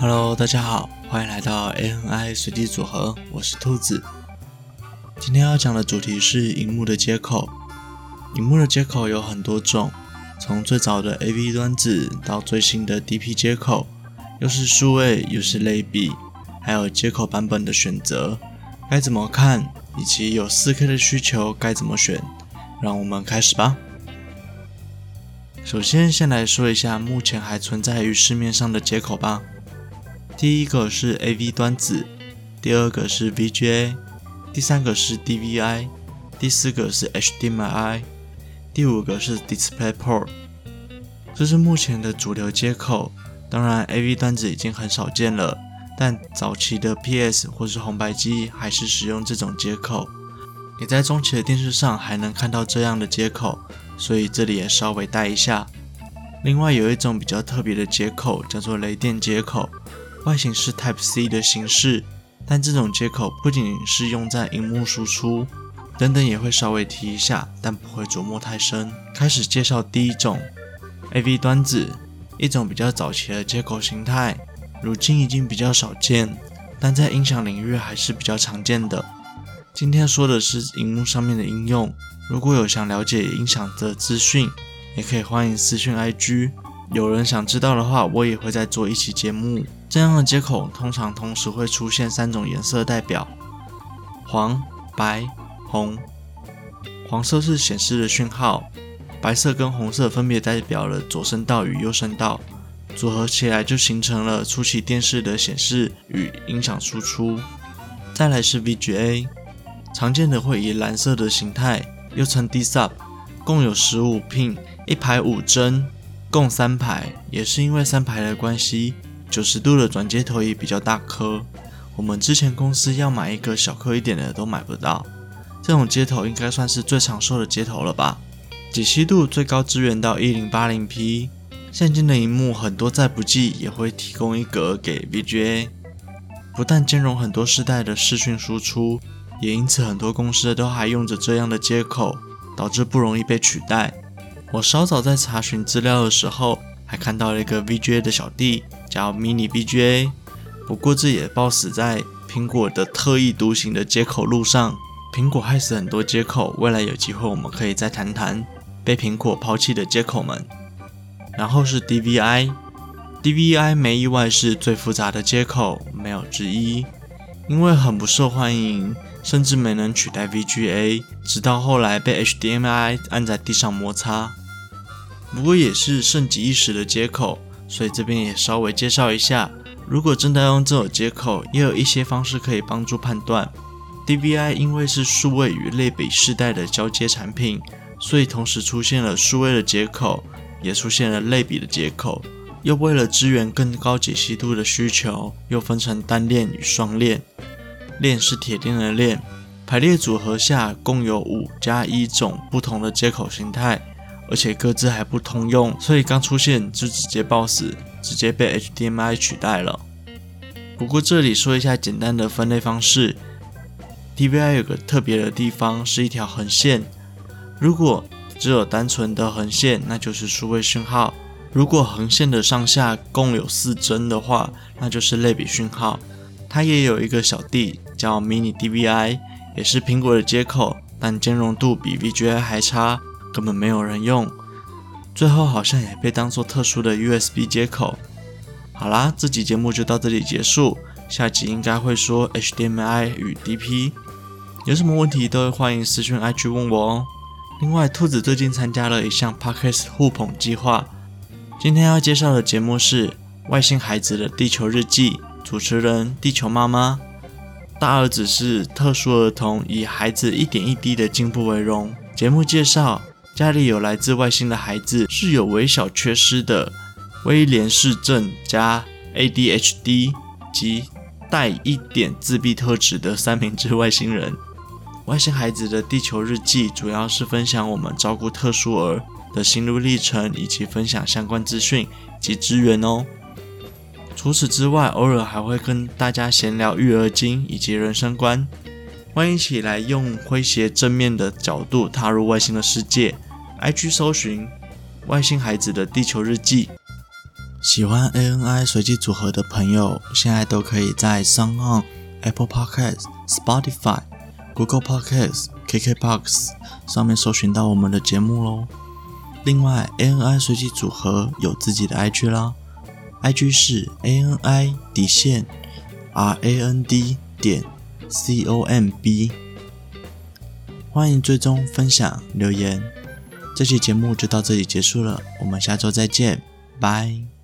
大家好，欢迎来到 ANI 随机组合，我是兔子。今天要讲的主题是荧幕的接口。荧幕的接口有很多种，从最早的 AV 端子到最新的 DP 接口，又是数位又是类比，还有接口版本的选择，该怎么看，以及有 4K 的需求该怎么选，让我们开始吧。首先，先来说一下目前还存在于市面上的接口吧。第一个是 AV 端子，第二个是 VGA，第三个是 DVI，第四个是 HDMI，第五个是 DisplayPort。这是目前的主流接口。当然，AV 端子已经很少见了，但早期的 PS 或是红白机还是使用这种接口。你在中期的电视上还能看到这样的接口，所以这里也稍微带一下。另外有一种比较特别的接口，叫做雷电接口。外形是 Type C 的形式，但这种接口不仅是用在荧幕输出，等等也会稍微提一下，但不会琢磨太深。开始介绍第一种 AV 端子，一种比较早期的接口形态，如今已经比较少见，但在音响领域还是比较常见的。今天说的是荧幕上面的应用，如果有想了解音响的资讯，也可以欢迎私讯 IG。有人想知道的话，我也会再做一期节目。这样的接口通常同时会出现三种颜色代表：黄、白、红。黄色是显示的讯号，白色跟红色分别代表了左声道与右声道，组合起来就形成了初期电视的显示与音响输出。再来是 VGA，常见的会以蓝色的形态，又称 D-Sub，共有十五 pin，一排五帧。共三排，也是因为三排的关系，九十度的转接头也比较大颗。我们之前公司要买一个小颗一点的都买不到。这种接头应该算是最长寿的接头了吧？解析度最高支援到一零八零 P。现今的荧幕很多再不济也会提供一格给 VGA，不但兼容很多世代的视讯输出，也因此很多公司都还用着这样的接口，导致不容易被取代。我稍早在查询资料的时候，还看到了一个 VGA 的小弟，叫 Mini VGA。不过这也暴死在苹果的特立独行的接口路上。苹果害死很多接口，未来有机会我们可以再谈谈被苹果抛弃的接口们。然后是 DVI，DVI 没意外是最复杂的接口，没有之一，因为很不受欢迎。甚至没能取代 VGA，直到后来被 HDMI 按在地上摩擦。不过也是盛极一时的接口，所以这边也稍微介绍一下。如果真的要用这种接口，也有一些方式可以帮助判断。DVI 因为是数位与类比世代的交接产品，所以同时出现了数位的接口，也出现了类比的接口。又为了支援更高解析度的需求，又分成单链与双链。链是铁链的链，排列组合下共有五加一种不同的接口形态，而且各自还不通用，所以刚出现就直接爆死，直接被 HDMI 取代了。不过这里说一下简单的分类方式，DVI 有个特别的地方是一条横线，如果只有单纯的横线，那就是数位讯号；如果横线的上下共有四帧的话，那就是类比讯号。它也有一个小弟。叫 Mini DVI，也是苹果的接口，但兼容度比 VGA 还差，根本没有人用。最后好像也被当做特殊的 USB 接口。好啦，这集节目就到这里结束，下集应该会说 HDMI 与 DP。有什么问题都欢迎私讯 IG 问我哦。另外，兔子最近参加了一项 Podcast 互捧计划，今天要介绍的节目是《外星孩子的地球日记》，主持人地球妈妈。大儿子是特殊儿童，以孩子一点一滴的进步为荣。节目介绍，家里有来自外星的孩子，是有微小缺失的威廉氏症加 ADHD 及带一点自闭特质的三明治外星人。外星孩子的地球日记主要是分享我们照顾特殊儿的心路历程，以及分享相关资讯及资源哦。除此之外，偶尔还会跟大家闲聊育儿经以及人生观。欢迎一起来用诙谐正面的角度踏入外星的世界。IG 搜寻“外星孩子的地球日记”。喜欢 ANI 随机组合的朋友，现在都可以在 SoundOn、Apple Podcasts、Spotify、Google Podcasts、KKBox 上面搜寻到我们的节目喽。另外，ANI 随机组合有自己的 IG 啦，IG 是 ANI 底线 RAND 点 COMB，欢迎追踪、分享、留言。这期节目就到这里结束了，我们下周再见，拜。